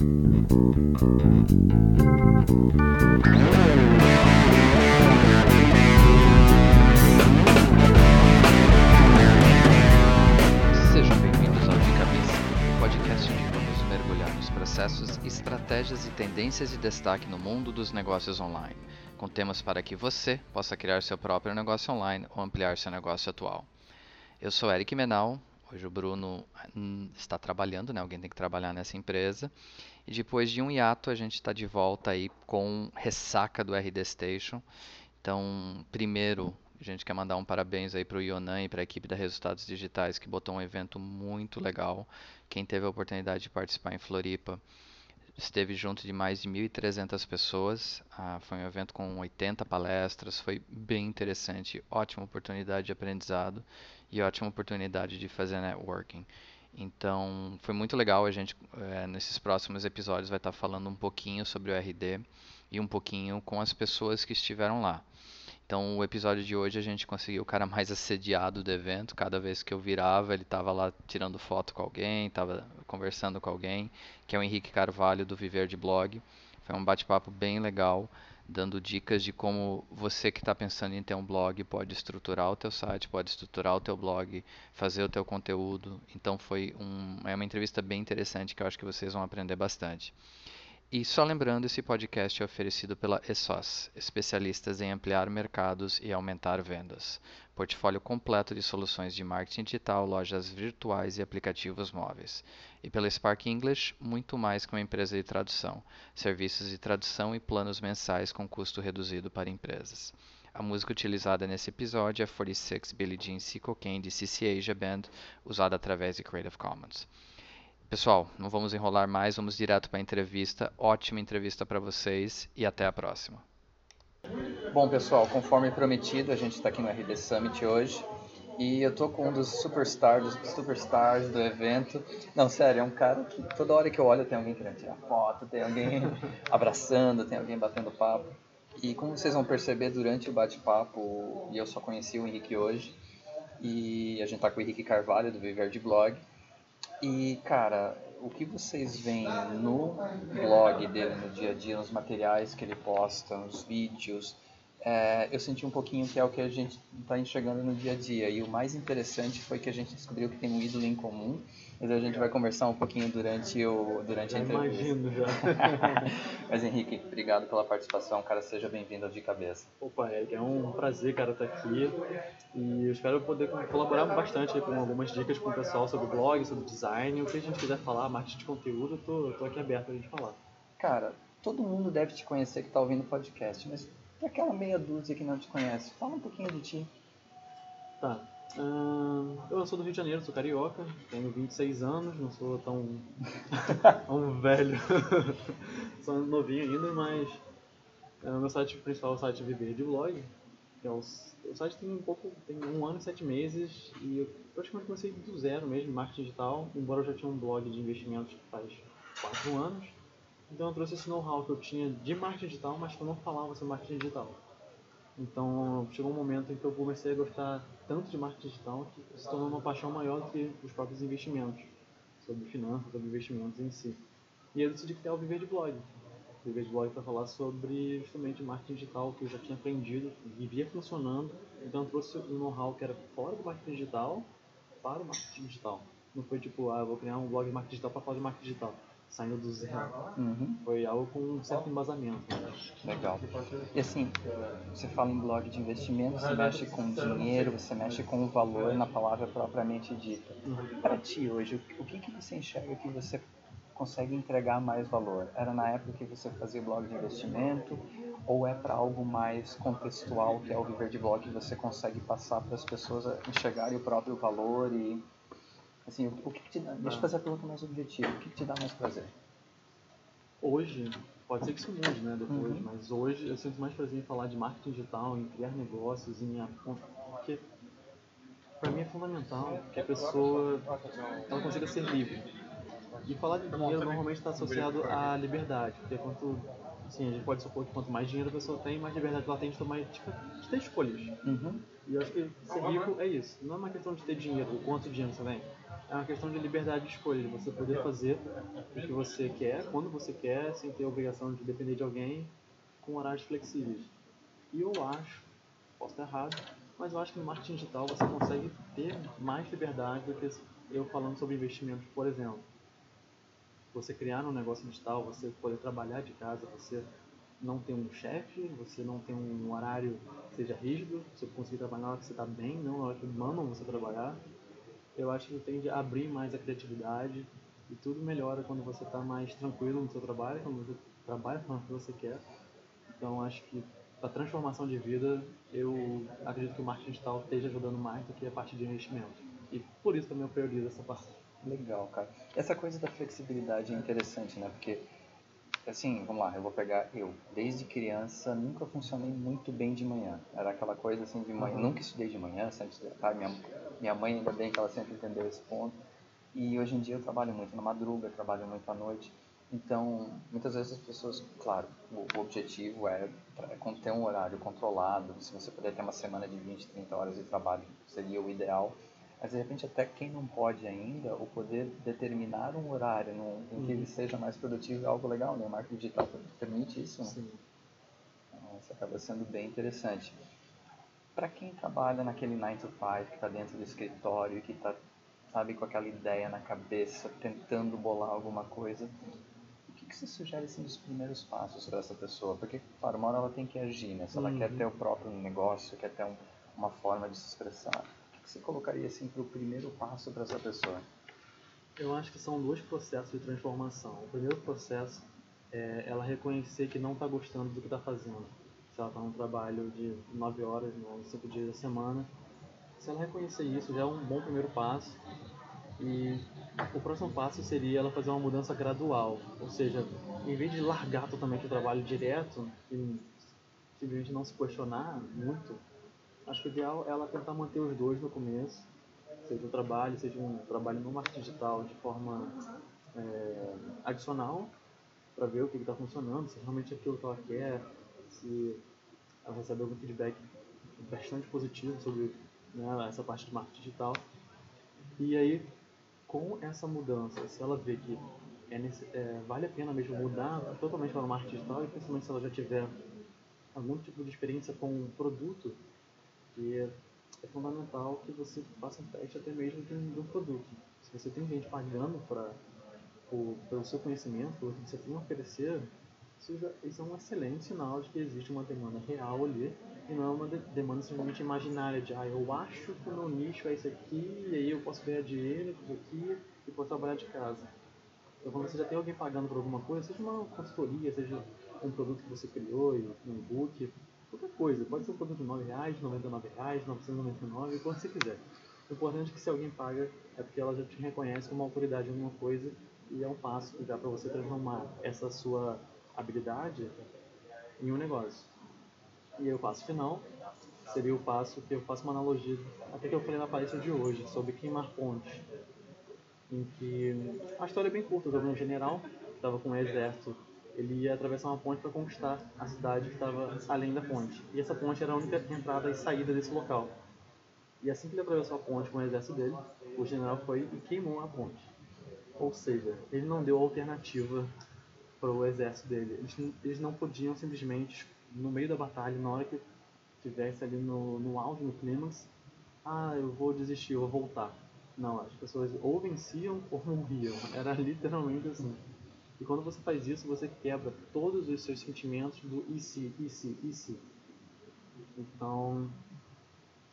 Sejam bem-vindos ao De Cabeça, podcast onde vamos mergulhar nos processos, estratégias e tendências de destaque no mundo dos negócios online, com temas para que você possa criar seu próprio negócio online ou ampliar seu negócio atual. Eu sou Eric Menal, hoje o Bruno hum, está trabalhando, né? Alguém tem que trabalhar nessa empresa. E depois de um hiato, a gente está de volta aí com ressaca do RD Station. Então, primeiro, a gente quer mandar um parabéns aí para o Ionan e para a equipe da Resultados Digitais que botou um evento muito legal. Quem teve a oportunidade de participar em Floripa esteve junto de mais de 1.300 pessoas. Ah, foi um evento com 80 palestras, foi bem interessante, ótima oportunidade de aprendizado e ótima oportunidade de fazer networking. Então, foi muito legal. A gente, é, nesses próximos episódios, vai estar falando um pouquinho sobre o RD e um pouquinho com as pessoas que estiveram lá. Então, o episódio de hoje a gente conseguiu o cara mais assediado do evento. Cada vez que eu virava, ele estava lá tirando foto com alguém, estava conversando com alguém, que é o Henrique Carvalho do Viver de Blog. Foi um bate-papo bem legal, dando dicas de como você que está pensando em ter um blog pode estruturar o teu site, pode estruturar o teu blog, fazer o teu conteúdo. Então, foi um, é uma entrevista bem interessante que eu acho que vocês vão aprender bastante. E só lembrando, esse podcast é oferecido pela ESOS, especialistas em ampliar mercados e aumentar vendas. Portfólio completo de soluções de marketing digital, lojas virtuais e aplicativos móveis. E pela Spark English, muito mais que uma empresa de tradução, serviços de tradução e planos mensais com custo reduzido para empresas. A música utilizada nesse episódio é 46 Billie Jean. Cocaine de CC Asia Band, usada através de Creative Commons. Pessoal, não vamos enrolar mais, vamos direto para a entrevista. Ótima entrevista para vocês e até a próxima. Bom, pessoal, conforme prometido, a gente está aqui no RD Summit hoje e eu tô com um dos superstars, dos superstars do evento. Não, sério, é um cara que toda hora que eu olho tem alguém querendo tirar foto, tem alguém abraçando, tem alguém batendo papo. E como vocês vão perceber durante o bate-papo, e eu só conheci o Henrique hoje, e a gente tá com o Henrique Carvalho do Viver de Blog. E, cara, o que vocês veem no blog dele, no dia a dia, nos materiais que ele posta, nos vídeos, é, eu senti um pouquinho que é o que a gente está enxergando no dia a dia. E o mais interessante foi que a gente descobriu que tem um ídolo em comum. Mas a gente vai conversar um pouquinho durante, o, durante a entrevista. Imagino já. Mas Henrique, obrigado pela participação, cara. Seja bem-vindo De Cabeça. Opa, Eric, é um prazer, cara, estar aqui. E eu espero poder colaborar bastante aí com algumas dicas com o pessoal sobre blog, sobre design. O que a gente quiser falar, marketing de conteúdo, eu tô, tô aqui aberto pra gente falar. Cara, todo mundo deve te conhecer que está ouvindo o podcast, mas para aquela meia dúzia que não te conhece, fala um pouquinho de ti. Tá. Ahn, eu sou do Rio de Janeiro, sou carioca, tenho 26 anos, não sou tão, tão velho, sou novinho ainda, mas o meu site principal é o site Viver de Blog, que é o, o site tem um pouco, tem um ano e sete meses e eu praticamente comecei do zero mesmo, marketing digital, embora eu já tinha um blog de investimentos faz quatro anos, então eu trouxe esse know-how que eu tinha de marketing digital, mas que eu não falava sobre marketing digital. Então chegou um momento em que eu comecei a gostar tanto de marketing digital que se tornou uma paixão maior do que os próprios investimentos, sobre finanças, sobre investimentos em si. E eu decidi criar o Viver de Blog. Viver de Blog para falar sobre justamente marketing digital que eu já tinha aprendido e via funcionando. Então trouxe um know-how que era fora do marketing digital para o marketing digital. Não foi tipo, ah, vou criar um blog de marketing digital para falar de marketing digital saindo do zero. Uhum. Foi algo com um certo embasamento. Né? Legal. E assim, você fala em blog de investimento, você mexe com dinheiro, você mexe com o valor na palavra propriamente dita. Para ti hoje, o que, que você enxerga que você consegue entregar mais valor? Era na época que você fazia blog de investimento ou é para algo mais contextual, que é o viver de blog, que você consegue passar para as pessoas enxergarem o próprio valor e Assim, o que, que te dá? Deixa eu fazer a pergunta mais objetiva. O que, que te dá mais prazer? Hoje, pode ser que isso mude, né, depois, Uhum. mas hoje eu sinto mais prazer em falar de marketing digital, em criar negócios, em... Porque para mim é fundamental que a pessoa ela consiga ser livre. E falar de dinheiro normalmente está associado à liberdade, porque quanto assim, a gente pode supor que quanto mais dinheiro a pessoa tem, mais liberdade ela tem de tomar de, de ter escolhas. Uhum. E eu acho que ser rico é isso. Não é uma questão de ter dinheiro, o quanto dinheiro você tem. É uma questão de liberdade de escolha, de você poder fazer o que você quer, quando você quer, sem ter a obrigação de depender de alguém, com horários flexíveis. E eu acho, posso estar errado, mas eu acho que no marketing digital você consegue ter mais liberdade do que eu falando sobre investimentos, por exemplo. Você criar um negócio digital, você poder trabalhar de casa, você não ter um chefe, você não ter um horário que seja rígido, você conseguir trabalhar na hora que você está bem, não na hora que mandam você trabalhar. Eu acho que tende a abrir mais a criatividade e tudo melhora quando você está mais tranquilo no seu trabalho, quando você trabalha com o que você quer. Então acho que para transformação de vida, eu acredito que o marketing digital esteja ajudando mais do que a parte de investimento. E por isso também eu priorizo essa parte. Legal, cara. Essa coisa da flexibilidade é interessante, né? Porque, assim, vamos lá, eu vou pegar eu. Desde criança, nunca funcionei muito bem de manhã. Era aquela coisa assim de manhã. Uhum. Nunca estudei de manhã, sempre estudei. Tá? Minha, minha mãe, ainda bem que ela sempre entendeu esse ponto. E hoje em dia eu trabalho muito na madruga, trabalho muito à noite. Então, muitas vezes as pessoas, claro, o, o objetivo é, é ter um horário controlado. Se você puder ter uma semana de 20, 30 horas de trabalho, seria o ideal. Mas, de repente, até quem não pode ainda, o poder determinar um horário no, em que ele uhum. seja mais produtivo é algo legal, né? O marketing digital permite isso, né? Sim. Então, isso acaba sendo bem interessante. Para quem trabalha naquele 9 to 5, que está dentro do escritório e que está, sabe, com aquela ideia na cabeça, tentando bolar alguma coisa, que você sugere assim, os primeiros passos para essa pessoa? Porque, claro, uma hora ela tem que agir, né? Se ela uhum. quer ter o próprio negócio, quer ter um, uma forma de se expressar, o você colocaria assim para o primeiro passo para essa pessoa? Eu acho que são dois processos de transformação. O primeiro processo é ela reconhecer que não está gostando do que está fazendo. Se ela está num trabalho de 9 horas, 5 dias da semana, se ela reconhecer isso, já é um bom primeiro passo. E o próximo passo seria ela fazer uma mudança gradual, ou seja, em vez de largar totalmente o trabalho direto e simplesmente não se questionar muito, acho que o ideal é ela tentar manter os dois no começo, seja um trabalho, seja um trabalho no marketing digital de forma é, adicional, para ver o que está funcionando, se realmente é aquilo que ela quer, se ela recebe algum feedback bastante positivo sobre né, essa parte de marketing digital. E aí com essa mudança, se ela vê que é, nesse, é, vale a pena mesmo mudar totalmente para o marketing digital, e principalmente se ela já tiver algum tipo de experiência com um produto, que é, fundamental que você faça um teste até mesmo de um, de um produto. Se você tem gente pagando para pelo seu conhecimento, pelo que você tem a oferecer, isso, já, isso é um excelente sinal de que existe uma demanda real ali e não é uma de demanda simplesmente imaginária de ah, eu acho que o meu nicho é esse aqui e aí eu posso ganhar dinheiro com isso aqui e posso trabalhar de casa. Então quando você já tem alguém pagando por alguma coisa, seja uma consultoria, seja um produto que você criou, um e-book, qualquer coisa, pode ser um produto de R$ reais, R$ 99, R$ 999, quanto você quiser. O importante é que se alguém paga é porque ela já te reconhece como autoridade em alguma coisa e é um passo que dá para você transformar essa sua habilidade em um negócio. E aí o passo final seria o passo que eu faço uma analogia, até que eu falei na palestra de hoje, sobre queimar pontes. Em que a história é bem curta, o um general estava com um exército, ele ia atravessar uma ponte para conquistar a cidade que estava além da ponte. E essa ponte era a única entrada e saída desse local. E assim que ele atravessou a ponte com o exército dele, o general foi e queimou a ponte. Ou seja, ele não deu alternativa para o exército dele. Eles, eles não podiam simplesmente, no meio da batalha, na hora que estivesse ali no, no auge, no clímax, ah, eu vou desistir, eu vou voltar. Não, as pessoas ou venciam ou morriam. Era literalmente assim. E quando você faz isso, você quebra todos os seus sentimentos do e se, e se, e se. Então.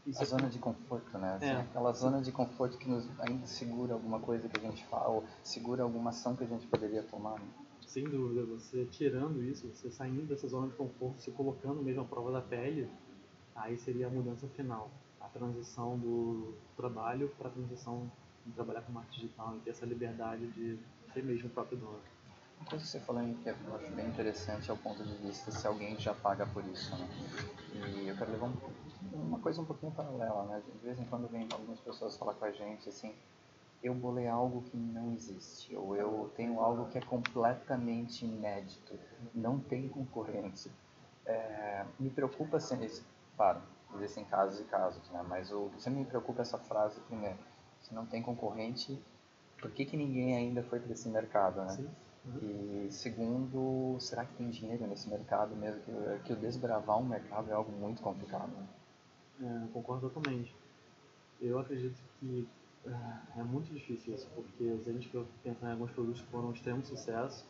Isso a é... zona de conforto, né? Assim, é. Aquela zona de conforto que nos ainda segura alguma coisa que a gente fala, ou segura alguma ação que a gente poderia tomar. Né? sem dúvida, você tirando isso, você saindo dessa zona de conforto, se colocando mesmo à prova da pele, aí seria a mudança final. A transição do trabalho para a transição de trabalhar com marketing digital e ter essa liberdade de ser mesmo o próprio dono. Uma coisa que você falou que eu acho bem interessante é o ponto de vista se alguém já paga por isso, né? E eu quero levar um, uma coisa um pouquinho paralela, né? De vez em quando vem algumas pessoas falar com a gente assim, eu bolei algo que não existe, ou eu tenho algo que é completamente inédito, não tem concorrência. É, me preocupa assim, claro, existem casos e casos, né? mas o sempre me preocupa é essa frase primeiro. Se não tem concorrente, por que, que ninguém ainda foi para esse mercado, né? Sim. E segundo, será que tem dinheiro nesse mercado mesmo? Que, que o desbravar um mercado é algo muito complicado. Né? É, concordo totalmente. Eu acredito que é, é muito difícil isso, porque se a gente for pensar em alguns produtos que foram um extremo sucesso,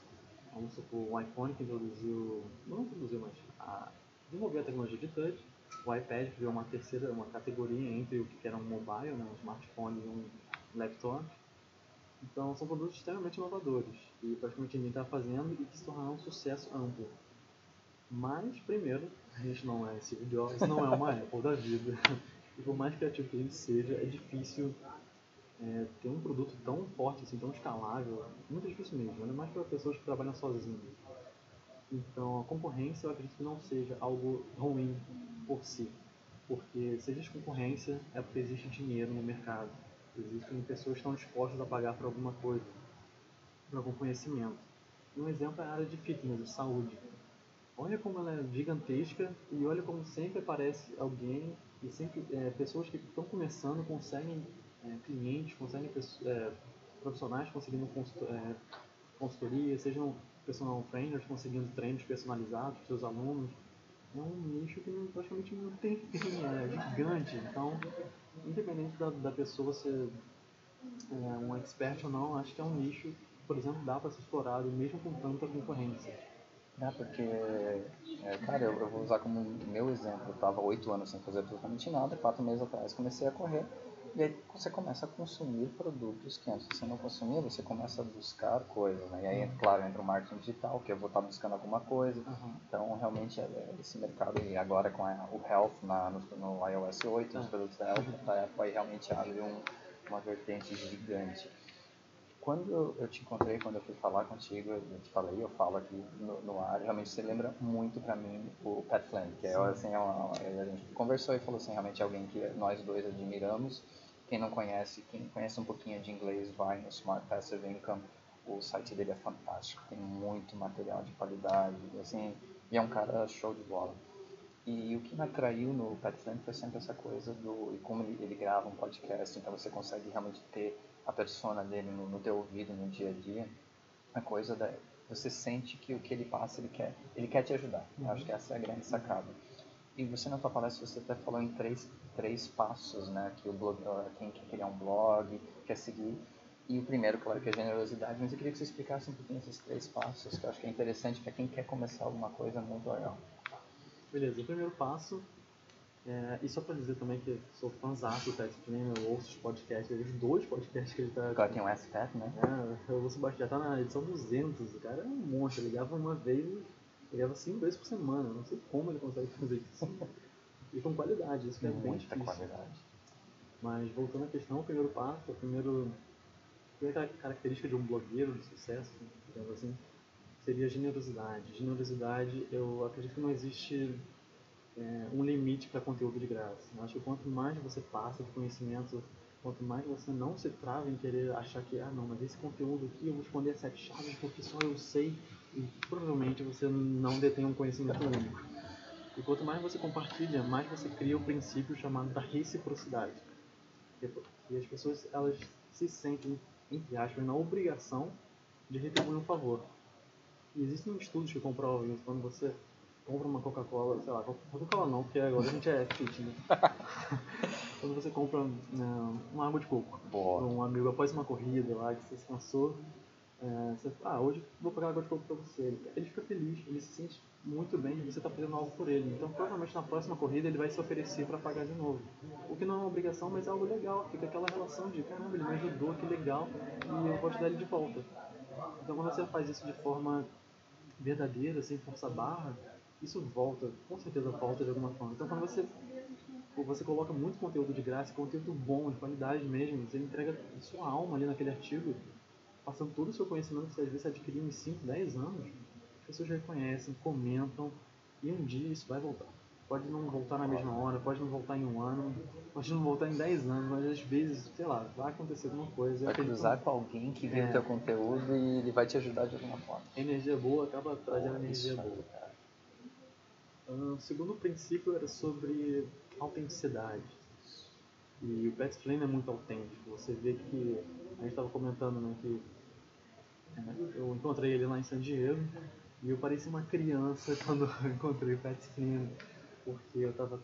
vamos supor, o iPhone que introduziu, não introduziu, mas a, desenvolveu a tecnologia de touch, o iPad criou uma terceira, uma categoria entre o que era um mobile, né, um smartphone e um laptop. Então são produtos extremamente inovadores e praticamente ninguém está fazendo e que se tornaram um sucesso amplo. Mas, primeiro, a gente não é Steve Jobs, não é uma Apple da vida. E por mais criativo que a gente seja, é difícil é, ter um produto tão forte, assim, tão escalável. Muito difícil mesmo, ainda mais para pessoas que trabalham sozinhas. Então, a concorrência eu acredito que não seja algo ruim por si. Porque se existe concorrência, é porque existe dinheiro no mercado. Existem pessoas que estão dispostas a pagar por alguma coisa, por algum conhecimento. Um exemplo é a área de fitness, de saúde. Olha como ela é gigantesca e olha como sempre aparece alguém e sempre é, pessoas que estão começando conseguem é, clientes, conseguem é, profissionais conseguindo é, consultoria, sejam personal trainers conseguindo treinos personalizados para seus alunos. É um nicho que praticamente não tem fim, é gigante. Então, independente da, da pessoa ser é, um expert ou não, acho que é um nicho, por exemplo, dá para ser explorado mesmo com tanta concorrência. É, porque, é, cara, eu, eu, vou usar como meu exemplo. Eu estava oito anos sem fazer absolutamente nada, quatro meses atrás comecei a correr. E aí você começa a consumir produtos que antes você não consumia, você começa a buscar coisas, né? E aí, claro, entra o marketing digital, que eu vou estar buscando alguma coisa. Uhum. Então, realmente, é, é esse mercado, e agora com a, o Health na, no, no iOS 8, uhum. os produtos da Apple, da Apple aí realmente abre um, uma vertente gigante quando eu te encontrei, quando eu fui falar contigo, eu te falei, eu falo aqui no, no ar, realmente você lembra muito para mim o Pat Flynn, que é assim, é uma, a gente conversou e falou assim, realmente é alguém que nós dois admiramos. Quem não conhece, quem conhece um pouquinho de inglês, vai no Smart Passive Income, o site dele é fantástico, tem muito material de qualidade, assim, e é um cara show de bola. E o que me atraiu no Pat Flynn foi sempre essa coisa do, e como ele, ele grava um podcast, então você consegue realmente ter a persona dele no, no teu ouvido no dia a dia, a coisa da você sente que o que ele passa ele quer ele quer te ajudar. Uhum. Acho que essa é a grande sacada. E você na tua palestra você até falou em três três passos, né? Que o blog, quem quer criar um blog, quer seguir. E o primeiro, claro, que é generosidade, mas eu queria que você explicasse um pouquinho esses três passos, que eu acho que é interessante para quem quer começar alguma coisa muito legal. Beleza, o primeiro passo é, e só pra dizer também que sou fãzaço do Pat Flynn, eu ouço os podcasts, os dois podcasts que ele tá... Agora tem o S-Pat, né? É, eu ouço bastante, já tá na edição 200, o cara é um monstro, ele grava uma vez, ele grava cinco vezes por semana, não sei como ele consegue fazer isso. E com qualidade, isso que é Muita bem difícil. qualidade. Mas voltando à questão, o primeiro passo, a primeiro, a primeira característica de um blogueiro de sucesso, digamos assim, seria generosidade. Generosidade, eu acredito que não existe é, um limite para conteúdo de graça. Eu acho que quanto mais você passa de conhecimento, quanto mais você não se trava em querer achar que, ah, não, mas esse conteúdo aqui eu vou esconder sete chaves porque só eu sei, e provavelmente você não detém um conhecimento único. E quanto mais você compartilha, mais você cria o um princípio chamado da reciprocidade. E as pessoas, elas se sentem, entre aspas, na obrigação de retribuir um favor. E existem estudos que comprovam isso. Quando você compra uma Coca-Cola, sei lá, Coca-Cola não, porque agora a gente é fit, né? Quando você compra né, uma água de coco Boa. um amigo após uma corrida lá que você se cansou, é, você, ah, hoje vou pegar água de coco pra você. Ele fica feliz, ele se sente muito bem de você estar tá fazendo algo por ele. Então, provavelmente na próxima corrida ele vai se oferecer para pagar de novo. O que não é uma obrigação, mas é algo legal. Fica aquela relação de, caramba, ele me ajudou, que legal, e eu vou te dar ele de volta. Então, quando você faz isso de forma verdadeira, sem força barra, isso volta, com certeza volta de alguma forma. Então quando você você coloca muito conteúdo de graça, conteúdo bom, de qualidade mesmo, você entrega sua alma ali naquele artigo, passando todo o seu conhecimento que você às vezes adquiriu em 5, 10 anos, pessoas reconhecem, comentam, e um dia isso vai voltar. Pode não voltar na mesma hora, pode não voltar em um ano, pode não voltar em 10 anos, mas às vezes, sei lá, vai acontecer alguma coisa. Vai cruzar com alguém que vê é, o teu conteúdo e ele vai te ajudar de alguma forma. Energia boa acaba trazendo energia boa. Cara. Uh, o segundo princípio era sobre autenticidade. E o Pat Flynn é muito autêntico. Você vê que a gente estava comentando né, que é, eu encontrei ele lá em San Diego e eu parecia uma criança quando eu encontrei o Pat Flynn, porque eu estava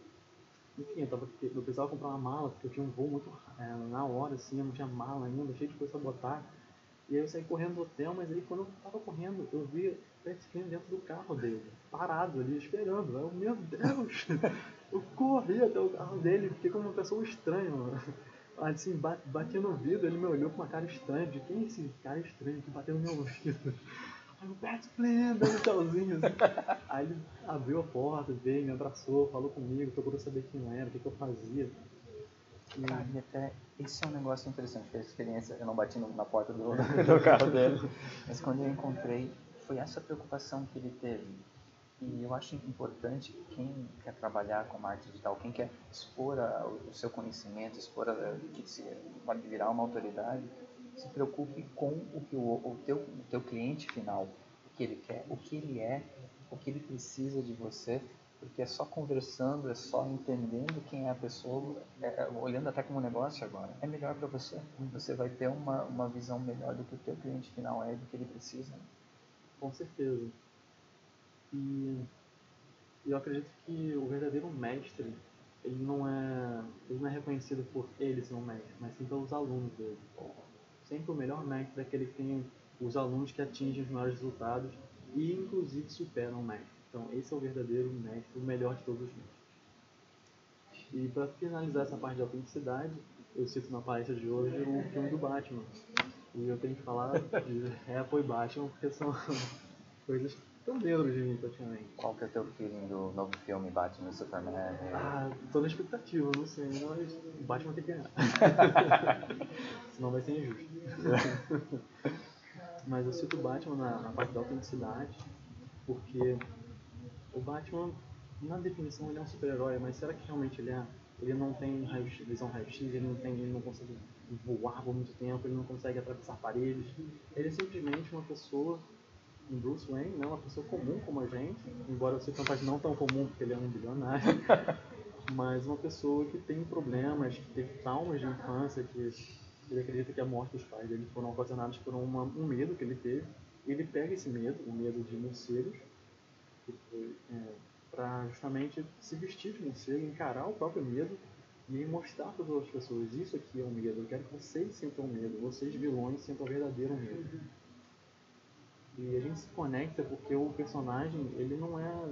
enfim, eu, tava, eu precisava comprar uma mala, porque eu tinha um voo muito é, na hora, assim, eu não tinha mala ainda, cheio de coisa pra botar. E aí eu saí correndo do hotel, mas aí quando eu tava correndo, eu vi o Pat Flynn dentro do carro dele, parado ali, esperando. Eu, meu Deus! Eu corri até o carro dele, fiquei como uma pessoa estranha, mano. Assim, bati no vidro, ele me olhou com uma cara estranha, de quem é esse cara estranho que bateu no meu vidro? Aí o Pat Flynn, dando tchauzinho assim. Aí ele abriu a porta, veio, me abraçou, falou comigo, procurou saber quem eu era, o que, que eu fazia. E... Cara, e até esse é um negócio interessante, porque a experiência, eu não bati na porta do, do carro dele, mas quando eu encontrei, foi essa preocupação que ele teve e eu acho importante quem quer trabalhar com marketing digital, quem quer expor a, o seu conhecimento, expor a, que se pode virar uma autoridade, se preocupe com o que o, o, teu, o teu cliente final, o que ele quer, o que ele é, o que ele precisa de você, porque é só conversando, é só entendendo quem é a pessoa, é, é olhando até como negócio agora, é melhor para você. Você vai ter uma, uma visão melhor do que o teu cliente final é, do que ele precisa. Com certeza. E eu acredito que o verdadeiro mestre, ele não é, ele não é reconhecido por ele ser um mestre, mas sim pelos alunos dele. Sempre o melhor mestre é aquele que tem os alunos que atingem os maiores resultados e inclusive superam o mestre. Então esse é o verdadeiro mestre, o melhor de todos os mestres. E para finalizar essa parte de autenticidade, eu cito na palestra de hoje o filme do Batman. E eu tenho que falar de Apple e Batman porque são coisas Tão dentro de mim praticamente. Qual que é o teu feeling do novo filme Batman e Superman? Ah, tô na expectativa, não sei, mas o Batman tem que ganhar. Senão vai ser injusto. mas eu cito o Batman na, na parte da autenticidade, porque o Batman, na definição, ele é um super-herói, mas será que realmente ele é? Ele não tem raio visão raio-x, ele não tem, ele não consegue voar por muito tempo, ele não consegue atravessar paredes. Ele é simplesmente uma pessoa um Bruce Wayne, né, uma pessoa comum como a gente, embora eu seja uma parte não tão comum porque ele é um bilionário, mas uma pessoa que tem problemas, que teve traumas de infância, que ele acredita que a morte dos pais dele foram ocasionados por uma, um medo que ele teve. Ele pega esse medo, o medo de morcegos, é, para justamente se vestir de morcego, encarar o próprio medo e mostrar para as outras pessoas: isso aqui é o um medo, eu quero que vocês sintam medo, vocês vilões sintam o verdadeiro medo. E a gente se conecta porque o personagem, ele não é,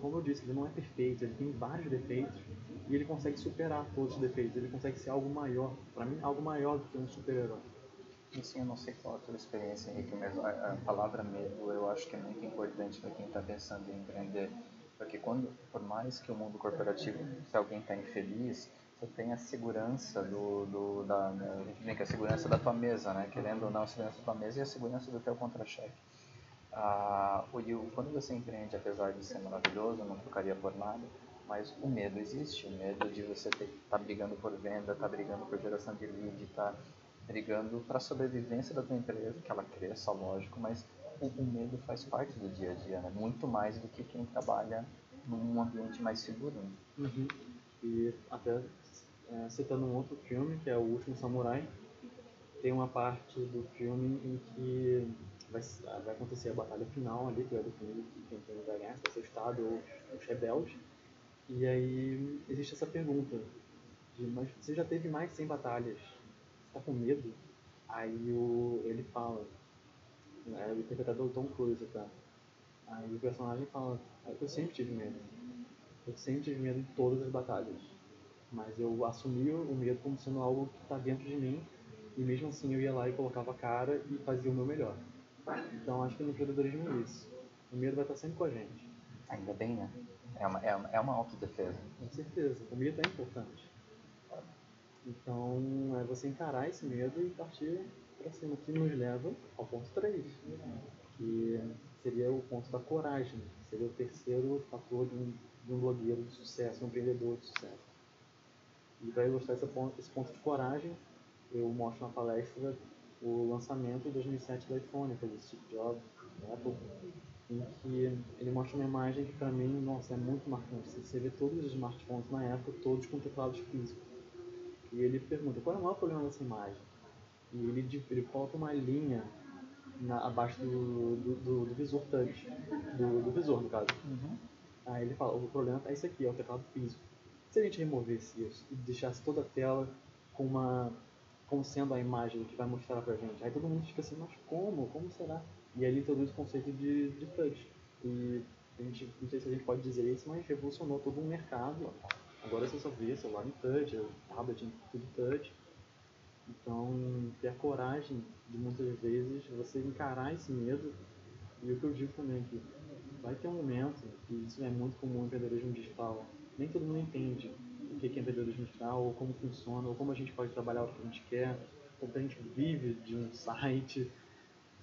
como eu disse, ele não é perfeito, ele tem vários defeitos e ele consegue superar todos os defeitos, ele consegue ser algo maior, para mim, algo maior do que um super-herói. Sim, eu não sei qual a tua experiência, Henrique, mas a, a palavra medo eu acho que é muito importante para quem está pensando em empreender, porque quando, por mais que o mundo corporativo, se alguém está infeliz, você tem a segurança do, do da, a a segurança da tua mesa, né? Querendo ou não, a segurança da tua mesa e a segurança do teu contra-cheque. Ah, o, quando você empreende, apesar de ser maravilhoso, não trocaria por nada, mas o medo existe, o medo de você estar tá brigando por venda, estar tá brigando por geração de lead, estar tá brigando para a sobrevivência da tua empresa, que ela cresça, lógico, mas o, o, medo faz parte do dia a dia, né? muito mais do que quem trabalha num ambiente mais seguro. Né? Uhum. E até é, citando um outro filme, que é O Último Samurai, tem uma parte do filme em que vai, vai acontecer a batalha final ali, que vai definir quem, vai ganhar, se vai ser o Estado ou os rebeldes. E aí existe essa pergunta, de, mas você já teve mais de 100 batalhas, você está com medo? Aí o, ele fala, né, o interpretador Tom Cruise, tá? Aí o personagem fala, eu sempre tive medo. Eu sempre tive medo em todas as batalhas mas eu assumi o medo como sendo algo que está dentro de mim e mesmo assim eu ia lá e colocava a cara e fazia o meu melhor. Então acho que no empreendedorismo é isso. O medo vai estar sempre com a gente. Ainda bem, né? É uma, é uma, é uma autodefesa. Com certeza. O medo é importante. Então é você encarar esse medo e partir para cima, que nos leva ao ponto 3, que seria o ponto da coragem, seria o terceiro fator de um, de um blogueiro de sucesso, um empreendedor de sucesso. E para ilustrar esse ponto, esse ponto de coragem, eu mostro na palestra o lançamento em 2007 do iPhone, pelo Steve Jobs, Apple, em que ele mostra uma imagem que para mim, nossa, é muito marcante. Você vê todos os smartphones na época, todos com teclados físicos. E ele pergunta, qual é o maior problema dessa imagem? E ele, ele coloca uma linha na- abaixo do, do, do- do visor touch, do, do visor no caso. Uhum. Aí ele fala, o problema é esse aqui, é o teclado físico. Se a gente removesse isso e deixasse toda a tela com uma como sendo a imagem que vai mostrar pra gente, aí todo mundo fica assim, mas como? Como será? E aí ele introduz o conceito de, de touch. E a gente, não sei se a gente pode dizer isso, mas revolucionou todo um mercado. Agora você só vê celular em touch, tablet em tudo touch. Então, ter a coragem de muitas vezes você encarar esse medo. E o que eu digo também é que vai ter um momento, e isso é muito comum em empreendedorismo digital, nem todo mundo entende o que é empreendedorismo digital, ou como funciona, ou como a gente pode trabalhar o que a gente quer, como a gente vive de um site.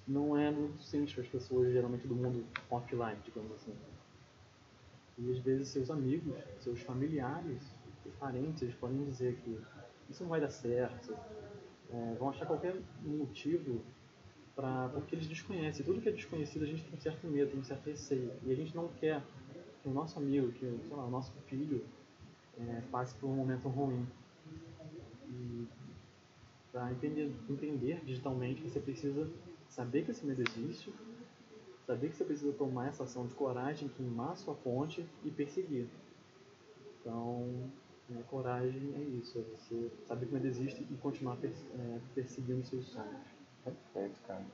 Não é muito simples para as pessoas, geralmente do mundo offline, digamos assim. E às vezes seus amigos, seus familiares, seus parentes, podem dizer que isso não vai dar certo, é, vão achar qualquer motivo pra, porque eles desconhecem. Tudo que é desconhecido a gente tem um certo medo, tem um certo receio. E a gente não quer que o nosso amigo, que sei lá, o nosso filho é, passe por um momento ruim. E para entender, entender digitalmente, você precisa saber que esse medo existe, saber que você precisa tomar essa ação de coragem, queimar sua fonte e perseguir. Então, é, coragem é isso, é você saber que o medo existe e continuar pers- é, perseguindo seus sonhos. Perfeito, cara.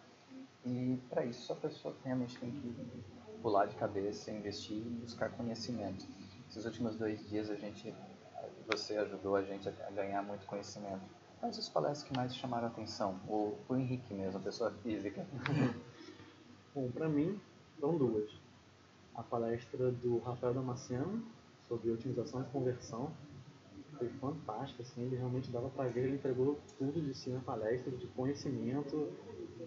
E para isso a pessoa realmente tem que pular de cabeça, investir e buscar conhecimento. Esses últimos dois dias a gente, você ajudou a gente a ganhar muito conhecimento. Quais as palestras que mais chamaram a atenção? O, o Henrique mesmo, pessoa física. Bom, para mim, foram duas. A palestra do Rafael Damasceno sobre otimização e conversão foi fantástica, assim, ele realmente dava pra ver, ele entregou tudo de si na palestra, de conhecimento,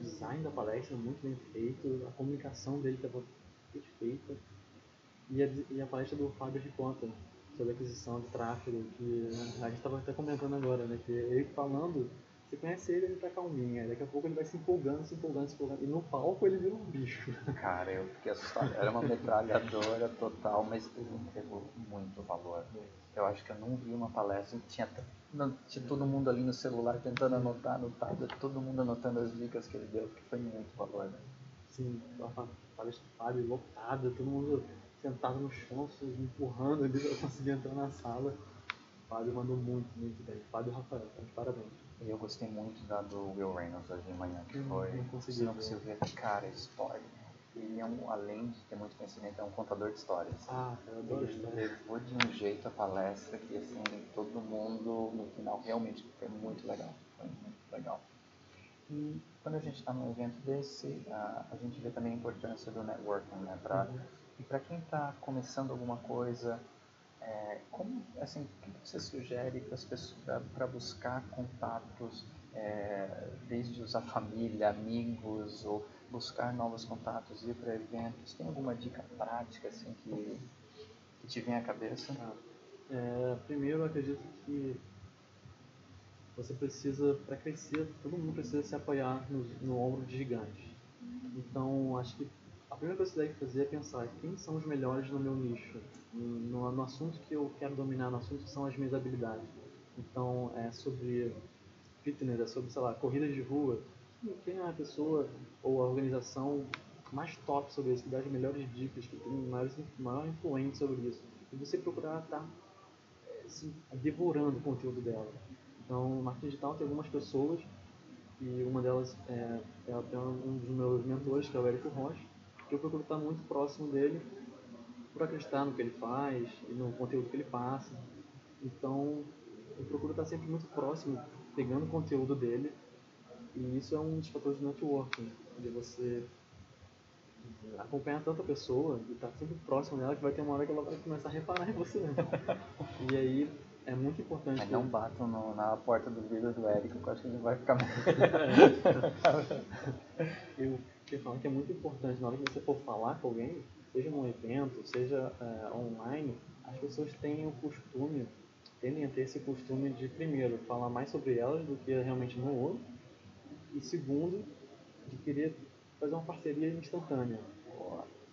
design da palestra muito bem feito, a comunicação dele estava perfeita. E a, e a palestra do Fábio Riconta sobre aquisição de tráfego, que a gente estava até comentando agora, né, que ele falando, você conhece ele, ele tá calminho, daqui a pouco ele vai se empolgando, se empolgando, se empolgando, e no palco ele vira um bicho. Cara, eu fiquei assustado. Era uma metralhadora total, mas ele entregou muito valor. Eu acho que eu não vi uma palestra que tinha, tinha todo mundo ali no celular tentando anotar no tablet, todo mundo anotando as dicas que ele deu, que foi muito valor. Né? Assim, a fa- palestra Fábio lotada, todo mundo sentado no chão, se empurrando ali pra conseguir entrar na sala. O Fábio mandou muito, muito bem. Fábio e Rafael, tá de parabéns. E eu gostei muito da do Will Reynolds hoje de manhã, que foi. não consegui não conseguiu ver, cara, a história. Ele é um, além de ter muito conhecimento, é um contador de histórias. Ah, eu adoro Ele história. levou de um jeito a palestra que assim, todo mundo no final realmente foi muito legal. Foi muito legal. E quando a gente está num evento desse, a, a gente vê também a importância do networking, né? Pra, Uhum. E para quem está começando alguma coisa, é, como, assim, o que você sugere para as pessoas para buscar contatos, é, desde usar família, amigos, ou buscar novos contatos, ir para eventos? Tem alguma dica prática assim que, que te vem à cabeça? É, primeiro, acredito que você precisa, para crescer, todo mundo precisa se apoiar no, no ombro de gigantes. Então, acho que a primeira coisa que você deve fazer é pensar quem são os melhores no meu nicho, no, no assunto que eu quero dominar, no assunto que são as minhas habilidades. Então, é sobre fitness, é sobre, sei lá, corridas de rua. Quem é a pessoa ou a organização mais top sobre isso, que dá as melhores dicas, que tem maior, maior influência sobre isso. E você procurar estar assim, devorando o conteúdo dela. Então, marketing digital tem algumas pessoas, e uma delas é, é até um dos meus mentores, que é o Érico Rocha, que eu procuro estar muito próximo dele, por acreditar no que ele faz e no conteúdo que ele passa. Então, eu procuro estar sempre muito próximo, pegando o conteúdo dele, e isso é um dos fatores do networking, de você acompanhar tanta pessoa e estar sempre próximo dela que vai ter uma hora que ela vai começar a reparar em você. e aí é muito importante. Mas não batam no- na porta do vidro do Érico, que eu acho que ele vai ficar Eu queria falar que é muito importante na hora que você for falar com alguém, seja num evento, seja é, online, as pessoas têm o costume, tendem a ter esse costume de, primeiro, falar mais sobre elas do que realmente no outro, e segundo, de querer fazer uma parceria instantânea.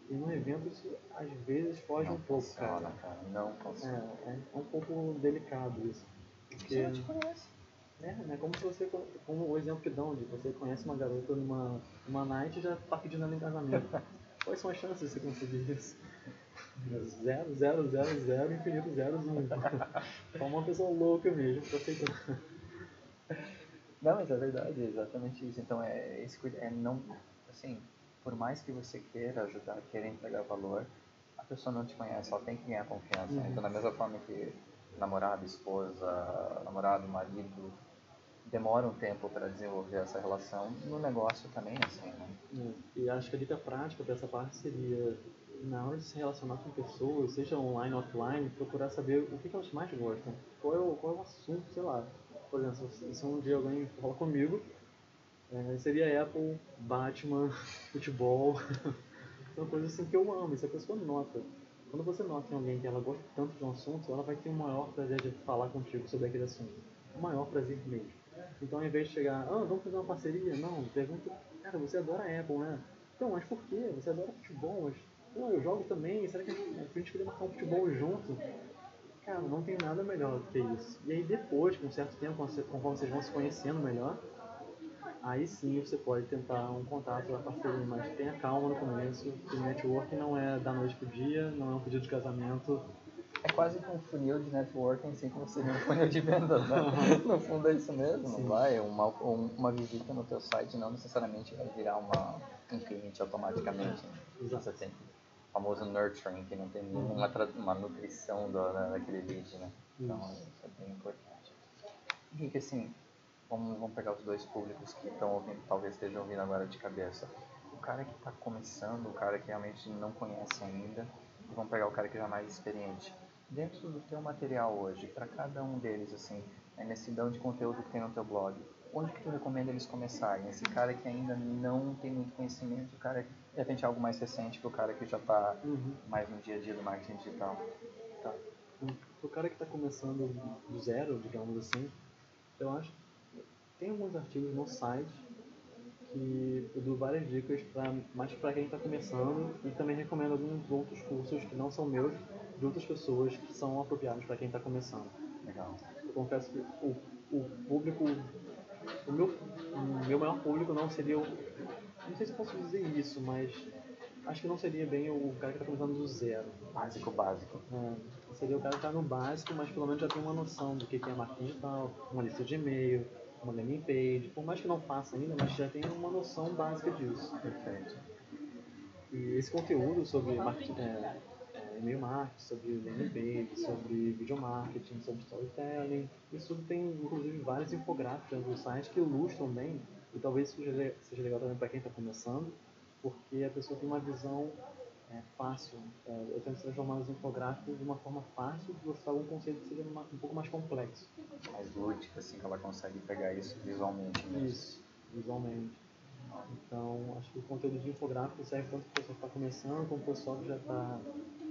E num evento isso às vezes foge não um pouco, funciona, cara. cara. Não funciona. É, é um pouco delicado isso. Porque, Você não te conhece. é, né? Como se você, como o exemplo que dão de você conhece uma garota numa, numa night e já tá pedindo ela em casamento. Quais são as chances de você conseguir isso? Zero, zero, zero, zero, infinito, zero, um. Só uma pessoa louca mesmo pra aceitar. Não, mas é verdade, é exatamente isso. Então é esse é não assim, por mais que você queira ajudar, queira entregar valor, a pessoa não te conhece, ela tem que ganhar confiança. Uhum. Então da mesma forma que namorado, esposa, namorado, marido demora um tempo para desenvolver essa relação, no negócio também é assim, né? É, E acho que a dica prática dessa parte seria, na hora de se relacionar com pessoas, seja online ou offline, procurar saber o que, que elas mais gostam. Qual é, o, qual é o assunto, sei lá. Por exemplo, se, se um dia alguém fala comigo, é, seria Apple, Batman, futebol. São coisas assim que eu amo, isso a pessoa nota. Quando você nota em alguém que ela gosta tanto de um assunto, ela vai ter o maior prazer de falar contigo sobre aquele assunto. O maior prazer mesmo. Então, ao invés de chegar, ah, vamos fazer uma parceria, não, pergunta, cara, você adora Apple, né? Então, mas por quê? Você adora futebol, mas, eu jogo também, será que a gente, a gente marcar um futebol junto? Cara, não tem nada melhor do que isso. E aí depois, com um certo tempo, conforme vocês vão se conhecendo melhor, aí sim você pode tentar um contato, uma parceria, mas tenha calma no começo, que network não é da noite pro dia, não é um pedido de casamento. É quase que um funil de networking, assim como seria um funil de vendas, né? No fundo é isso mesmo, Sim. não vai? Uma, um- uma visita no teu site não necessariamente vai virar uma, um cliente automaticamente. né? Exato. Você tem o famoso nurturing, que não tem nenhuma tra- uma nutrição do, da- daquele lead, né? Então Isso. isso é bem importante. Henrique, assim, vamos, vamos pegar os dois públicos que estão ouvindo, talvez estejam ouvindo agora de cabeça. O cara que está começando, o cara que realmente não conhece ainda, e vamos pegar o cara que já é mais experiente. Dentro do teu material hoje, para cada um deles, assim, a imensidão de conteúdo que tem no teu blog, onde que tu recomenda eles começarem? Esse cara que ainda não tem muito conhecimento, o cara que de repente é algo mais recente que o cara que já está Uhum. mais no dia a dia do marketing digital. Tá. O cara que está começando do zero, digamos assim, eu acho tem alguns artigos no site que eu dou várias dicas pra, mais para quem está começando e também recomendo alguns outros cursos que não são meus, de outras pessoas que são apropriados para quem está começando. Legal. Eu confesso que o, o público, o meu, o meu maior público não seria o. Não sei se eu posso dizer isso, mas acho que não seria bem o cara que está começando do zero. Básico, básico. É, seria o cara que está no básico, mas pelo menos já tem uma noção do que que é marketing digital, uma lista de e-mail, uma landing page, por mais que não faça ainda, mas já tem uma noção básica disso. Perfeito. E esse conteúdo sobre marketing, é, é, e-mail marketing, sobre landing page, sobre video marketing, sobre storytelling, isso tem inclusive vários infográficos do site que ilustram bem, e talvez isso seja, seja legal também para quem está começando, porque a pessoa tem uma visão é, fácil. É, eu tento transformar os infográficos de uma forma fácil de mostrar algum conceito que seja um pouco mais complexo. Mais lúdica, assim, que ela consegue pegar isso visualmente mesmo. Isso, visualmente. Então, acho que o conteúdo de infográfico serve tanto para o pessoal que está começando, como para o pessoal que já está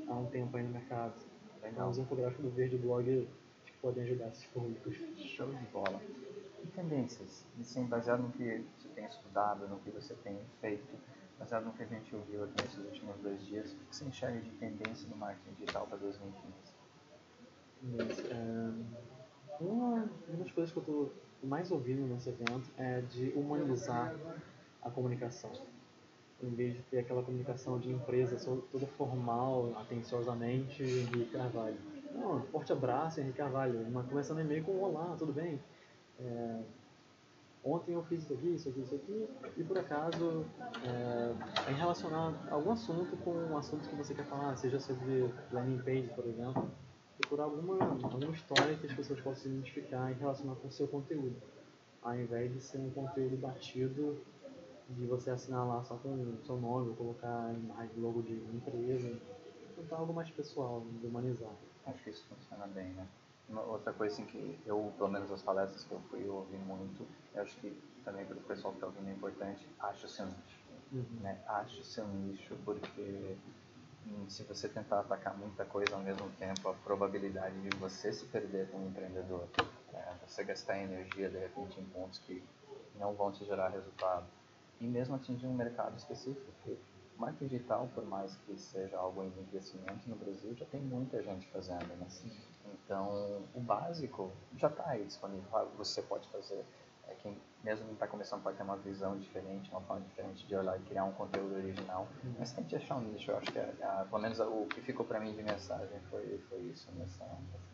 há um tempo aí no mercado. Então, os infográficos do Verde Blog podem ajudar esses públicos. Show de bola. E tendências? Assim, baseado no que você tem estudado, no que você tem feito, baseado no que a gente ouviu aqui nesses últimos dois dias, o que você enxerga de tendência do marketing digital para 2015? Mas, é, uma, uma das coisas que eu estou mais ouvindo nesse evento é de humanizar a comunicação. Em vez de ter aquela comunicação de empresa toda formal, atenciosamente, Henrique Carvalho. Não, forte abraço, Henrique Carvalho. Uma, começando e-mail com olá, tudo bem? É, ontem eu fiz isso aqui, isso aqui, isso aqui, e por acaso é, em relacionar algum assunto com um assunto que você quer falar, seja sobre landing page, por exemplo, procurar alguma, alguma história que as pessoas possam se identificar e relacionar com o seu conteúdo, ao invés de ser um conteúdo batido de você assinar lá só com o seu nome, ou colocar imagem, logo de empresa, tentar algo mais pessoal, humanizar. Acho que isso funciona bem, né? Uma outra coisa assim que eu, pelo menos as palestras que eu fui ouvir muito, eu acho que também para o pessoal que está ouvindo é importante, ache o seu nicho. Uhum. Né? Ache o seu nicho, porque hum, se você tentar atacar muita coisa ao mesmo tempo, a probabilidade de você se perder como empreendedor, é, você gastar energia de repente em pontos que não vão te gerar resultado, e mesmo atingir um mercado específico, que marketing digital, por mais que seja algo em crescimento no Brasil, já tem muita gente fazendo, né? Então, o básico já está disponível. Você pode fazer. É, quem mesmo está começando pode ter uma visão diferente, uma forma diferente de olhar e criar um conteúdo original. Uhum. Mas tente achar um nicho. Eu acho que, é, é, pelo menos, o que ficou para mim de mensagem foi, foi isso nessa,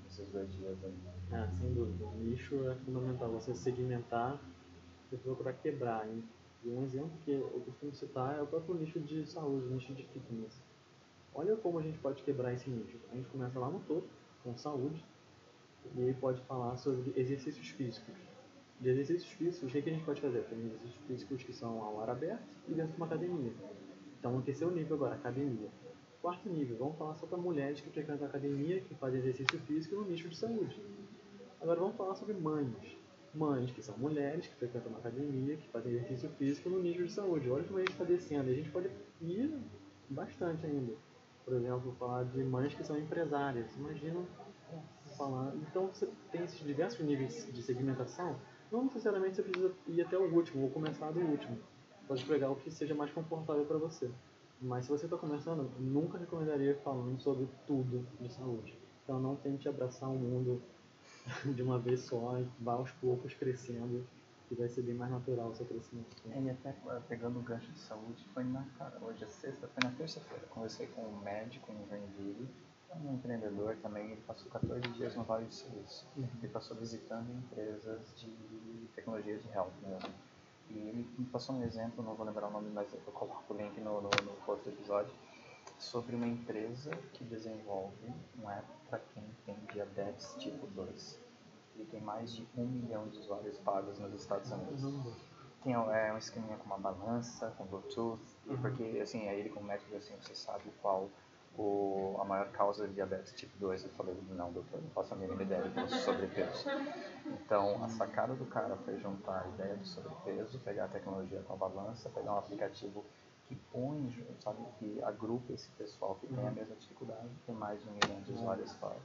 nesses dois dias aí. Ah, sem dúvida. O nicho é fundamental. Você segmentar e procurar quebrar. Hein? E um exemplo que eu costumo citar é o próprio nicho de saúde, o nicho de fitness. Olha como a gente pode quebrar esse nicho. A gente começa lá no topo, com saúde, e aí pode falar sobre exercícios físicos. De exercícios físicos, o que, a gente pode fazer? Tem exercícios físicos que são ao ar aberto e dentro de uma academia. Então, terceiro nível agora, academia. Quarto nível, vamos falar só para mulheres que frequentam a academia, que fazem exercício físico no nicho de saúde. Agora vamos falar sobre mães mães, que são mulheres, que frequentam uma academia, que fazem exercício físico no nível de saúde. Olha como a gente está descendo. A gente pode ir bastante ainda. Por exemplo, falar de mães que são empresárias. Imagina falar. Então você tem esses diversos níveis de segmentação. Não necessariamente você precisa ir até o último ou começar do último. Pode pegar o que seja mais confortável para você. Mas se você está começando, nunca recomendaria falando sobre tudo de saúde. Então não tente abraçar o mundo de uma vez só e vá aos poucos crescendo e vai ser bem mais natural o seu crescimento. É, e até eh, pegando o gancho de saúde, foi na cara, hoje é sexta, foi na terça-feira. Conversei com um médico em Joinville, um empreendedor também, ele passou 14 dias no Vale do Silício. Uhum. Ele passou visitando empresas de tecnologia de health mesmo. E ele me passou um exemplo, não vou lembrar o nome, mas eu coloco o link no, no, no post do episódio, sobre uma empresa que desenvolve um app para quem tem diabetes tipo 2. Ele tem mais de um milhão de usuários pagos nos Estados Unidos. Uhum. Tem é, um esqueminha com uma balança, com Bluetooth, uhum. porque assim, aí ele como médico assim, você sabe qual o, a maior causa de diabetes tipo 2. Eu falei, não, doutor, não faço a mínima ideia, eu tenho sobrepeso. Então, a sacada do cara foi juntar a ideia do sobrepeso, pegar a tecnologia com a balança, pegar um aplicativo que põe, sabe, que agrupa esse pessoal que uhum. tem a uhum. mesma dificuldade, tem mais de um milhão de usuários fora.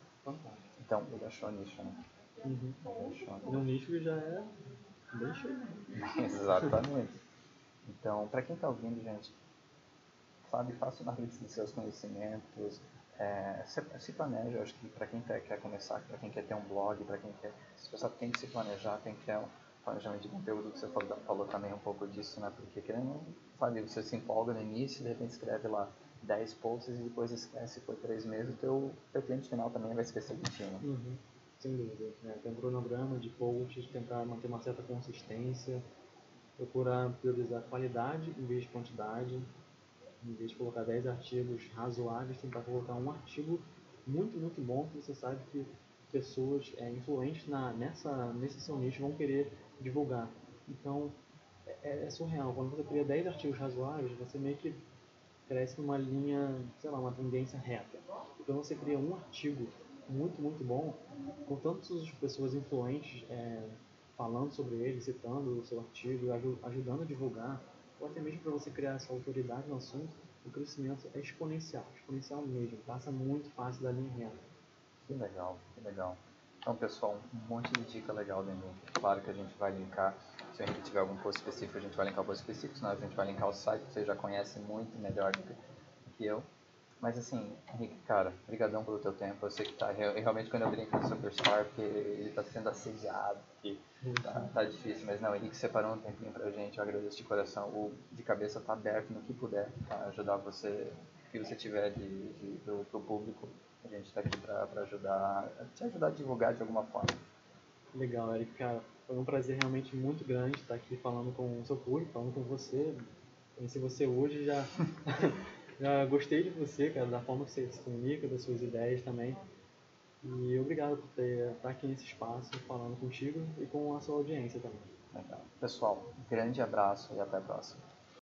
Então, ele achou nicho, né? Uhum. Nicho. nicho já é bem cheio. Exatamente. Então, para quem está ouvindo, gente, sabe, faça uma lista dos seus conhecimentos, é, se, se, planeja, acho que para quem quer, quer começar, para quem quer ter um blog, para quem quer, se você tem que se planejar, tem que ter um, planejamento de conteúdo, que você falou, falou, também um pouco disso, né? Porque querendo, sabe, você se empolga no início, de repente escreve lá 10 posts e depois esquece por 3 meses, o teu, teu cliente final também vai esquecer de ti, né? Uhum. Sem dúvida. É, tem um cronograma de posts, tentar manter uma certa consistência, procurar priorizar qualidade em vez de quantidade, em vez de colocar 10 artigos razoáveis, tentar colocar um artigo muito, muito bom que você sabe que pessoas é, influentes na, nessa, nesse seu nicho vão querer divulgar. Então, é, é, surreal. Quando você cria 10 artigos razoáveis, você meio que cresce numa linha, sei lá, uma tendência reta. Quando você cria um artigo muito, muito bom, com tantas pessoas influentes é, falando sobre ele, citando o seu artigo, ajudando a divulgar, ou até mesmo para você criar essa autoridade no assunto, o crescimento é exponencial, exponencial mesmo, passa muito fácil da linha reta. Que legal, que legal. Então, pessoal, um monte de dica legal dentro. Claro que a gente vai linkar, se a gente tiver algum post específico, a gente vai linkar o post específico, senão a gente vai linkar o site, que você já conhece muito melhor do que eu. Mas assim, Henrique, cara, brigadão pelo teu tempo. Eu sei que tá, realmente quando eu brinco no Superstar, porque ele tá sendo assediado, que tá, tá, difícil, mas não, Henrique separou um tempinho pra gente, eu agradeço de coração. O de cabeça tá aberto no que puder, para ajudar você, o que você tiver de, de, pro, pro público a gente está aqui para ajudar, te ajudar a divulgar de alguma forma. Legal, Eric, cara, foi um prazer realmente muito grande estar aqui falando com o seu público, falando com você. Conheci você hoje, já, já gostei de você, cara, da forma que você se comunica, das suas ideias também. E obrigado por ter, estar aqui nesse espaço falando contigo e com a sua audiência também. Legal. Pessoal, grande abraço e até a próxima.